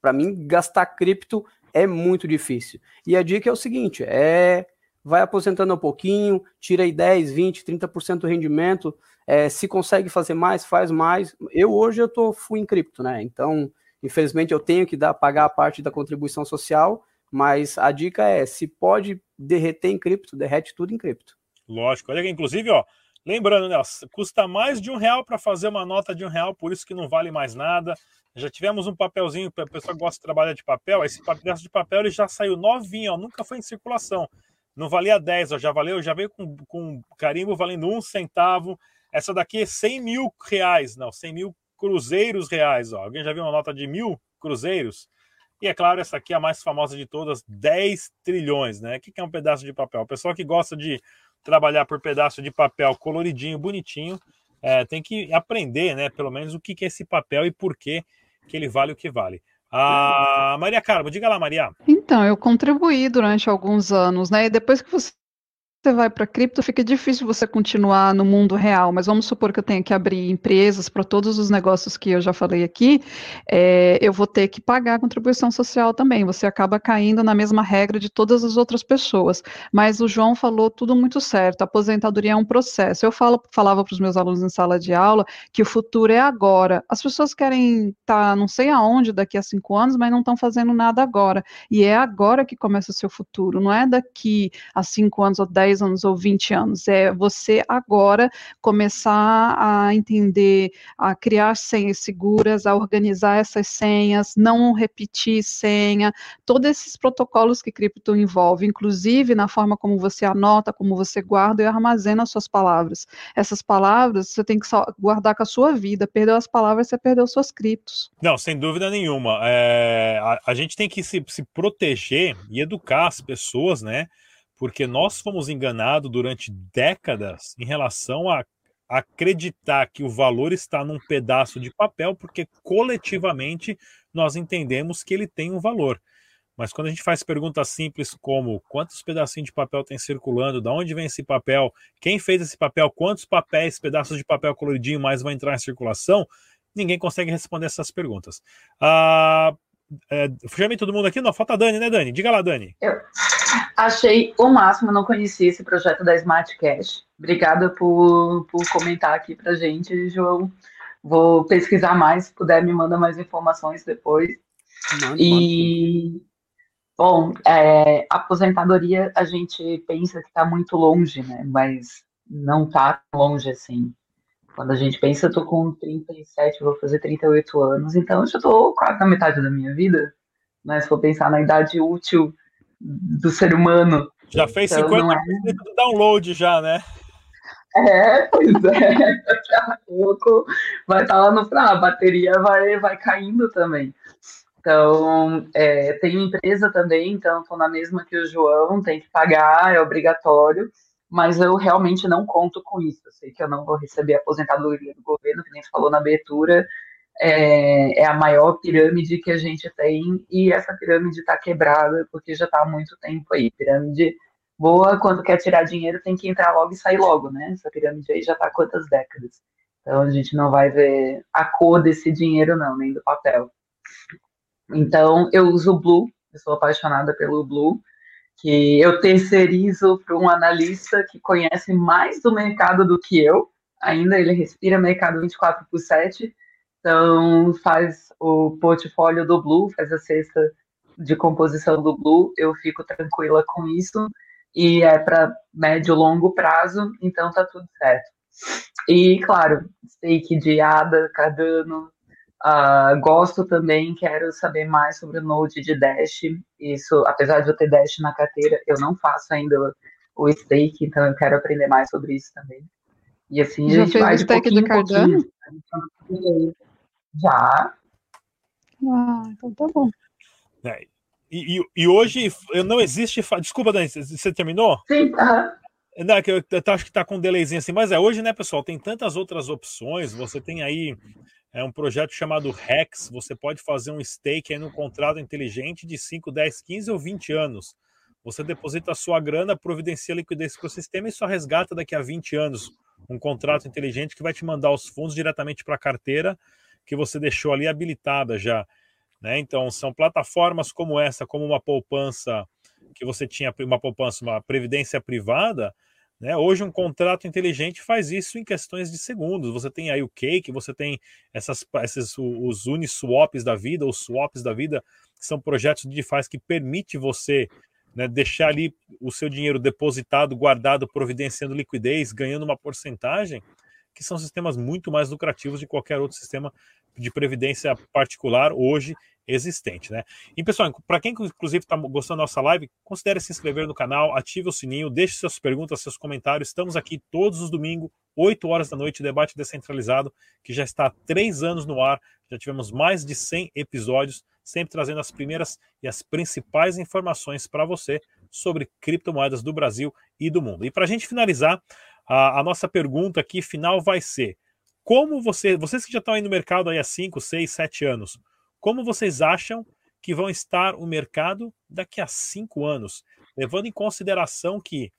Para mim, gastar cripto é muito difícil. E a dica é o seguinte: é vai aposentando um pouquinho, tira aí 10, 20, 30% do rendimento, é, se consegue fazer mais, faz mais. Eu hoje eu tô full em cripto, né? Então, infelizmente eu tenho que dar, pagar a parte da contribuição social, mas a dica é, se pode derreter em cripto, derrete tudo em cripto. Lógico. Olha, inclusive, ó, lembrando, né, custa mais de um real para fazer uma nota de um real, por isso que não vale mais nada. Já tivemos um papelzinho, a pessoa que gosta de trabalhar de papel, esse papel de papel ele já saiu novinho, ó, nunca foi em circulação. Não valia 10, ó, já valeu, já veio com, com carimbo valendo um centavo. Essa daqui é 100 mil reais, não, 100 mil cruzeiros reais. Ó. Alguém já viu uma nota de mil cruzeiros? E é claro, essa aqui é a mais famosa de todas, 10 trilhões, né? O que é um pedaço de papel? O pessoal que gosta de trabalhar por pedaço de papel coloridinho, bonitinho, é, tem que aprender, né? Pelo menos o que é esse papel e por que, que ele vale o que vale. A Maria Carmo, diga lá, Maria. Então, eu contribuí durante alguns anos, né? E depois que você você vai para cripto, fica difícil você continuar no mundo real, mas vamos supor que eu tenha que abrir empresas para todos os negócios que eu já falei aqui, é, eu vou ter que pagar a contribuição social também. Você acaba caindo na mesma regra de todas as outras pessoas. Mas o João falou tudo muito certo. A aposentadoria é um processo. Eu falo, falava para os meus alunos em sala de aula que o futuro é agora. As pessoas querem estar tá, não sei aonde daqui a cinco anos, mas não estão fazendo nada agora. E é agora que começa o seu futuro, não é daqui a cinco anos ou dez 10 anos ou 20 anos, é você agora começar a entender, a criar senhas seguras, a organizar essas senhas, não repetir senha, todos esses protocolos que cripto envolve, inclusive na forma como você anota, como você guarda e armazena as suas palavras. Essas palavras você tem que guardar com a sua vida, perdeu as palavras, você perdeu suas criptos. Não, sem dúvida nenhuma. É, a, a, gente tem que se, se proteger e educar as pessoas, né? Porque nós fomos enganados durante décadas em relação a acreditar que o valor está num pedaço de papel, porque coletivamente nós entendemos que ele tem um valor. Mas quando a gente faz perguntas simples como quantos pedacinhos de papel tem circulando, de onde vem esse papel, quem fez esse papel, quantos papéis, pedaços de papel coloridinho mais vão entrar em circulação, ninguém consegue responder essas perguntas. Ah, é, chamei todo mundo aqui? Não, falta a Dani, né, Dani? Diga lá, Dani. Eu achei o máximo, não conhecia esse projeto da Smart Cash. Obrigada por, por comentar aqui pra gente, João. Vou pesquisar mais, se puder, me manda mais informações depois. Mano, e, bom, é, aposentadoria a gente pensa que está muito longe, né? Mas não está longe assim. Quando a gente pensa, eu tô com 37, vou fazer 38 anos, então eu já tô quase na metade da minha vida. Né? Se for pensar na idade útil do ser humano. Já fez então, 50% é... do download já, né? É, pois é. Daqui a pouco vai estar tá lá no final, a bateria vai, vai caindo também. Então, é, tem empresa também, então estou na mesma que o João, tem que pagar, é obrigatório mas eu realmente não conto com isso. Eu sei que eu não vou receber aposentadoria do governo, que nem falou na abertura, é, é a maior pirâmide que a gente tem, e essa pirâmide está quebrada, porque já está há muito tempo aí. Pirâmide boa, quando quer tirar dinheiro, tem que entrar logo e sair logo, né? Essa pirâmide aí já está há quantas décadas? Então a gente não vai ver a cor desse dinheiro, não, nem do papel. Então eu uso o Blue, eu sou apaixonada pelo Blue que eu terceirizo para um analista que conhece mais do mercado do que eu, ainda ele respira mercado 24 por 7, então faz o portfólio do Blue, faz a cesta de composição do Blue, eu fico tranquila com isso, e é para médio longo prazo, então tá tudo certo. E, claro, stake de ADA, Cardano, Uh, gosto também, quero saber mais sobre o Node de Dash. Isso, apesar de eu ter Dash na carteira, eu não faço ainda o stake, então eu quero aprender mais sobre isso também. E assim Já a gente vai de pouquinho em pouquinho. Já. Ah, então tá bom. É, e, e, e, hoje não existe. Desculpa, Dani, você terminou? Sim, aham. Não, é eu, eu acho que tá com um delayzinho assim, mas é hoje, né, pessoal? Tem tantas outras opções. Você tem aí é um projeto chamado Rex. Você pode fazer um stake aí no contrato inteligente de 5, 10, 15 ou 20 anos. Você deposita a sua grana, providencia liquidez para o sistema e só resgata daqui a 20 anos um contrato inteligente que vai te mandar os fundos diretamente para a carteira que você deixou ali habilitada já. Né? Então, são plataformas como essa, como uma poupança que você tinha uma poupança, uma previdência privada, né? Hoje um contrato inteligente faz isso em questões de segundos. Você tem aí o Cake, você tem essas, esses, os Uniswaps da vida, os swaps da vida, que são projetos de DeFi que permite você né, deixar ali o seu dinheiro depositado, guardado, providenciando liquidez, ganhando uma porcentagem, que são sistemas muito mais lucrativos de qualquer outro sistema de previdência particular hoje existente, né? E pessoal, para quem inclusive está gostando da nossa live, considere se inscrever no canal, ative o sininho, deixe suas perguntas, seus comentários. Estamos aqui todos os domingos, 8 horas da noite, debate descentralizado, que já está há três anos no ar. Já tivemos mais de 100 episódios, sempre trazendo as primeiras e as principais informações para você sobre criptomoedas do Brasil e do mundo. E para a gente finalizar, a, a nossa pergunta aqui final vai ser: como você, vocês que já estão aí no mercado aí há 5, 6, 7 anos, como vocês acham que vão estar o mercado daqui a cinco anos, levando em consideração que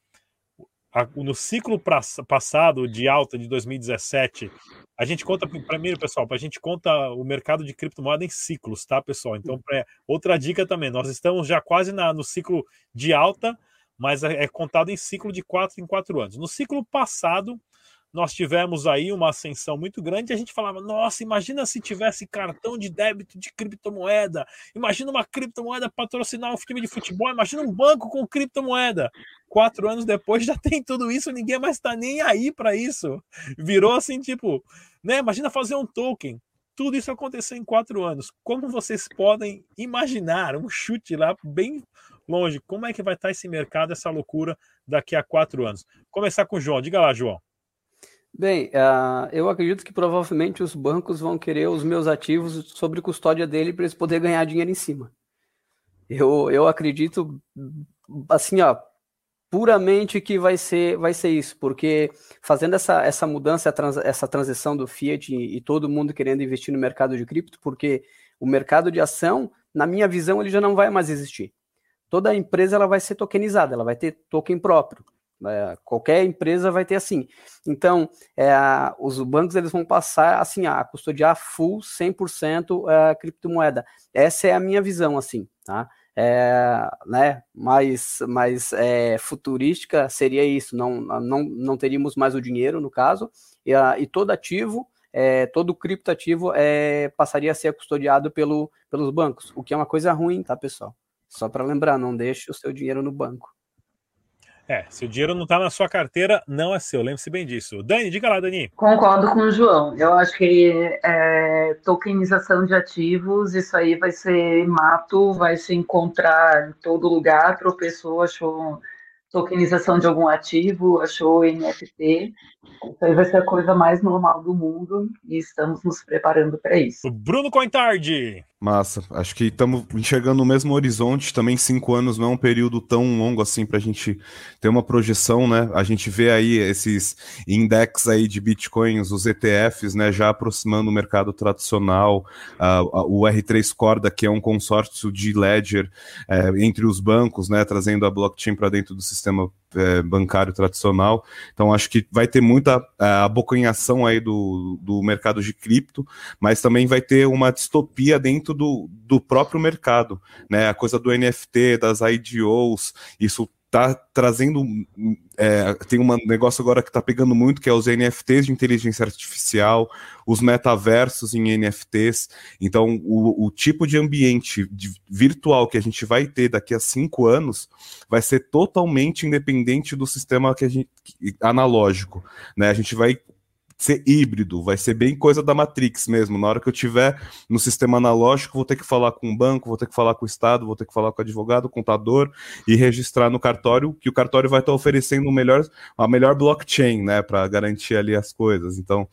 no ciclo passado de alta de 2017, a gente conta primeiro, pessoal, a gente conta o mercado de criptomoeda em ciclos, tá, pessoal? Então, pra, outra dica também, nós estamos já quase na, no ciclo de alta, mas é, é contado em ciclo de quatro em quatro anos. No ciclo passado, nós tivemos aí uma ascensão muito grande e a gente falava: nossa, imagina se tivesse cartão de débito de criptomoeda, imagina uma criptomoeda patrocinar um time de futebol, imagina um banco com criptomoeda. Quatro anos depois já tem tudo isso, ninguém mais está nem aí para isso. Virou assim, tipo, né? Imagina fazer um token. Tudo isso aconteceu em quatro anos. Como vocês podem imaginar, um chute lá bem longe, como é que vai estar tá esse mercado, essa loucura daqui a quatro anos? Começar com o João. Diga lá, João. Bem, uh, eu acredito que provavelmente os bancos vão querer os meus ativos sobre custódia dele para eles poderem ganhar dinheiro em cima. Eu, eu acredito, assim, ó, puramente que vai ser, vai ser isso, porque fazendo essa, essa mudança, essa transição do Fiat e, e todo mundo querendo investir no mercado de cripto, porque o mercado de ação, na minha visão, ele já não vai mais existir. Toda empresa ela vai ser tokenizada, ela vai ter token próprio. É, qualquer empresa vai ter assim. Então, é, os bancos eles vão passar assim a custodiar full 100% é, criptomoeda. Essa é a minha visão assim, tá? É, né, mais, mais é, futurística seria isso, não, não, não teríamos mais o dinheiro, no caso, e, a, e todo ativo, é, todo criptoativo é, passaria a ser custodiado pelo, pelos bancos, o que é uma coisa ruim, tá, pessoal? Só para lembrar, não deixe o seu dinheiro no banco. É, se o dinheiro não está na sua carteira, não é seu. Lembre-se bem disso. Dani, diga lá, Dani. Concordo com o João. Eu acho que é, tokenização de ativos, isso aí vai ser mato, vai se encontrar em todo lugar. Tropeçou, achou tokenização de algum ativo, achou NFT. Isso aí vai ser a coisa mais normal do mundo e estamos nos preparando para isso. Bruno Cointardi. Massa. Acho que estamos enxergando o mesmo horizonte. Também cinco anos não é um período tão longo assim para a gente ter uma projeção, né? A gente vê aí esses index aí de bitcoins, os ETFs, né? Já aproximando o mercado tradicional. Uh, o R3 Corda, que é um consórcio de ledger é, entre os bancos, né? Trazendo a blockchain para dentro do sistema é, bancário tradicional. Então acho que vai ter muita é, abocanhação aí do, do mercado de cripto, mas também vai ter uma distopia dentro do, do próprio mercado, né? A coisa do NFT, das IDOs, isso tá trazendo. É, tem um negócio agora que tá pegando muito, que é os NFTs de inteligência artificial, os metaversos em NFTs. Então, o, o tipo de ambiente de, virtual que a gente vai ter daqui a cinco anos vai ser totalmente independente do sistema que a gente, analógico. Né? A gente vai ser híbrido, vai ser bem coisa da Matrix mesmo. Na hora que eu tiver no sistema analógico, vou ter que falar com o banco, vou ter que falar com o Estado, vou ter que falar com o advogado, contador e registrar no cartório, que o cartório vai estar oferecendo o melhor, a melhor blockchain, né, para garantir ali as coisas. Então,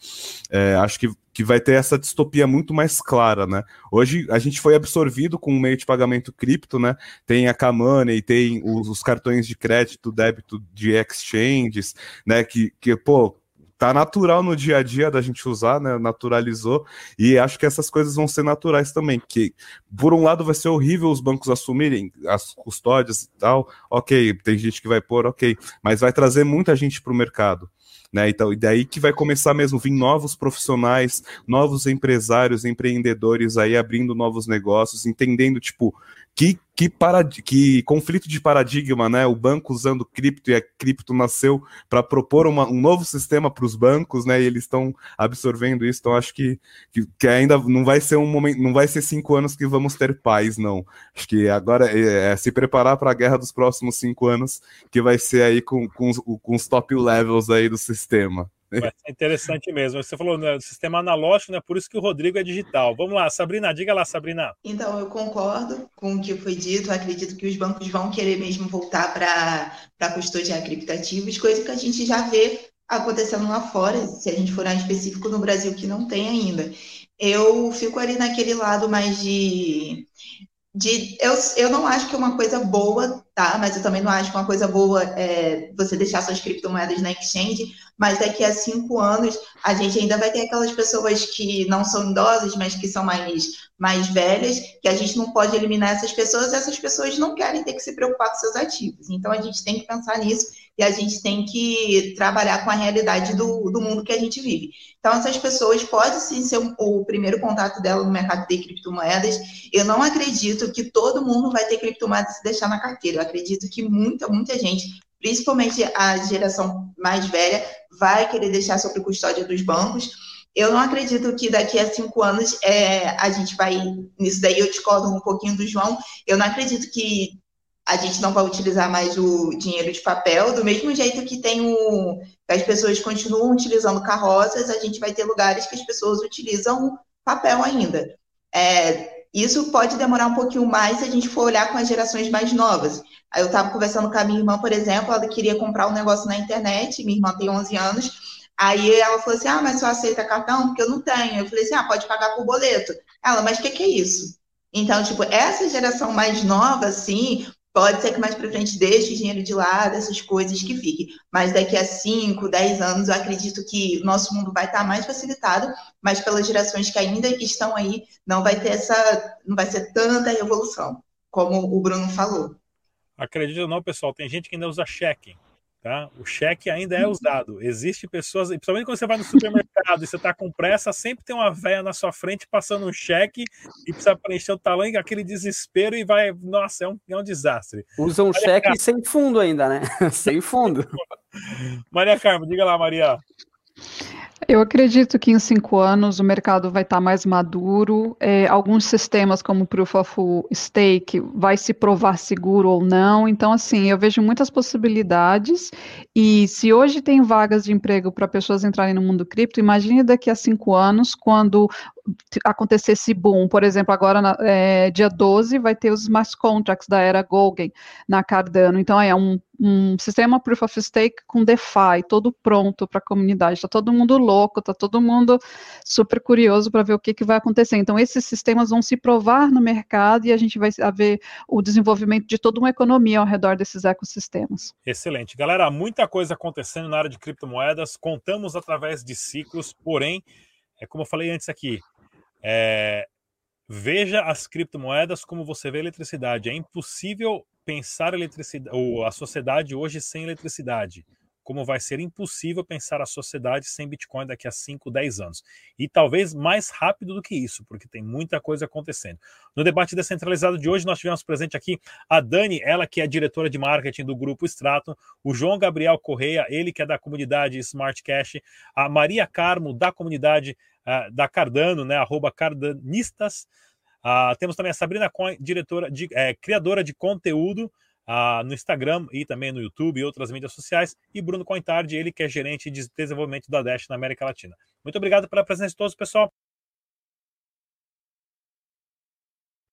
é, acho que que vai ter essa distopia muito mais clara, né? Hoje a gente foi absorvido com o meio de pagamento cripto, né? Tem a K-Money, tem os, os, cartões de crédito, débito de exchanges, né? Que, que pô, tá natural no dia a dia da gente usar, né? Naturalizou. E acho que essas coisas vão ser naturais também. Que, por um lado, vai ser horrível os bancos assumirem as custódias e tal. Ok, tem gente que vai pôr, ok. Mas vai trazer muita gente para o mercado. Né, então, e daí que vai começar mesmo vir novos profissionais, novos empresários, empreendedores aí abrindo novos negócios, entendendo, tipo, que, que, parad... que conflito de paradigma, né? O banco usando cripto e a cripto nasceu para propor uma, um novo sistema para os bancos, né? E eles estão absorvendo isso. Então acho que, que, que, ainda não vai ser um momento, não vai ser cinco anos que vamos ter paz, não. Acho que agora é, é se preparar para a guerra dos próximos cinco anos, que vai ser aí com, com, os, com os top levels aí do sistema. Vai ser interessante mesmo. Você falou né, sistema analógico, né? Por isso que o Rodrigo é digital. Vamos lá, Sabrina, diga lá, Sabrina. Então, eu concordo com o que foi dito. Acredito que os bancos vão querer mesmo voltar para custodiar criptativos, coisa que a gente já vê acontecendo lá fora, se a gente for mais específico no Brasil, que não tem ainda. Eu fico ali naquele lado mais de de, eu, eu não acho que é uma coisa boa, tá? Mas eu também não acho que uma coisa boa é você deixar suas criptomoedas na exchange, mas daqui a cinco anos a gente ainda vai ter aquelas pessoas que não são idosas, mas que são mais, mais velhas, que a gente não pode eliminar essas pessoas, essas pessoas não querem ter que se preocupar com seus ativos. Então a gente tem que pensar nisso e a gente tem que trabalhar com a realidade do, do mundo que a gente vive. Então, essas pessoas podem sim ser o primeiro contato dela no mercado de criptomoedas. Eu não acredito que todo mundo vai ter criptomoedas se deixar na carteira. Eu acredito que muita, muita gente, principalmente a geração mais velha, vai querer deixar sob custódia dos bancos. Eu não acredito que daqui a cinco anos é, a gente vai. Nisso daí eu discordo um pouquinho do João. Eu não acredito que a gente não vai utilizar mais o dinheiro de papel, do mesmo jeito que tem o. as pessoas continuam utilizando carroças, a gente vai ter lugares que as pessoas utilizam papel ainda. É, isso pode demorar um pouquinho mais se a gente for olhar com as gerações mais novas. Aí eu estava conversando com a minha irmã, por exemplo, ela queria comprar um negócio na internet, minha irmã tem 11 anos, aí ela falou assim, ah, mas você aceita cartão? Porque eu não tenho. Eu falei assim, ah, pode pagar por boleto. Ela, mas o que, que é isso? Então, tipo, essa geração mais nova, assim, Pode ser que mais para frente deixe o dinheiro de lado, essas coisas que fiquem. Mas daqui a 5, 10 anos, eu acredito que o nosso mundo vai estar mais facilitado, mas pelas gerações que ainda estão aí, não vai ter essa, não vai ser tanta revolução, como o Bruno falou. Acredito ou não, pessoal, tem gente que ainda usa cheque. Tá? O cheque ainda é usado. Existem pessoas, principalmente quando você vai no supermercado e você está com pressa, sempre tem uma velha na sua frente passando um cheque e precisa preencher o talão e aquele desespero e vai. Nossa, é um, é um desastre. Usa um Maria cheque sem fundo ainda, né? sem fundo. Maria Carmo, diga lá, Maria. Eu acredito que em cinco anos o mercado vai estar mais maduro. É, alguns sistemas, como Proof of Stake, vai se provar seguro ou não. Então, assim, eu vejo muitas possibilidades. E se hoje tem vagas de emprego para pessoas entrarem no mundo cripto, imagine daqui a cinco anos, quando acontecer esse boom. Por exemplo, agora, na, é, dia 12, vai ter os smart contracts da era Golden na Cardano. Então, é um um sistema Proof of Stake com DeFi, todo pronto para a comunidade. Está todo mundo louco, está todo mundo super curioso para ver o que, que vai acontecer. Então, esses sistemas vão se provar no mercado e a gente vai ver o desenvolvimento de toda uma economia ao redor desses ecossistemas. Excelente. Galera, muita coisa acontecendo na área de criptomoedas. Contamos através de ciclos, porém, é como eu falei antes aqui, é, veja as criptomoedas como você vê a eletricidade. É impossível pensar a eletricidade, ou a sociedade hoje sem eletricidade, como vai ser impossível pensar a sociedade sem Bitcoin daqui a 5, 10 anos. E talvez mais rápido do que isso, porque tem muita coisa acontecendo. No debate descentralizado de hoje, nós tivemos presente aqui a Dani, ela que é diretora de marketing do Grupo Strato, o João Gabriel Correia, ele que é da comunidade Smart Cash, a Maria Carmo, da comunidade uh, da Cardano, né, arroba cardanistas, Uh, temos também a Sabrina Coin, diretora de, é, criadora de conteúdo uh, no Instagram e também no YouTube e outras mídias sociais. E Bruno Cointardi, ele que é gerente de desenvolvimento da Dash na América Latina. Muito obrigado pela presença de todos, pessoal.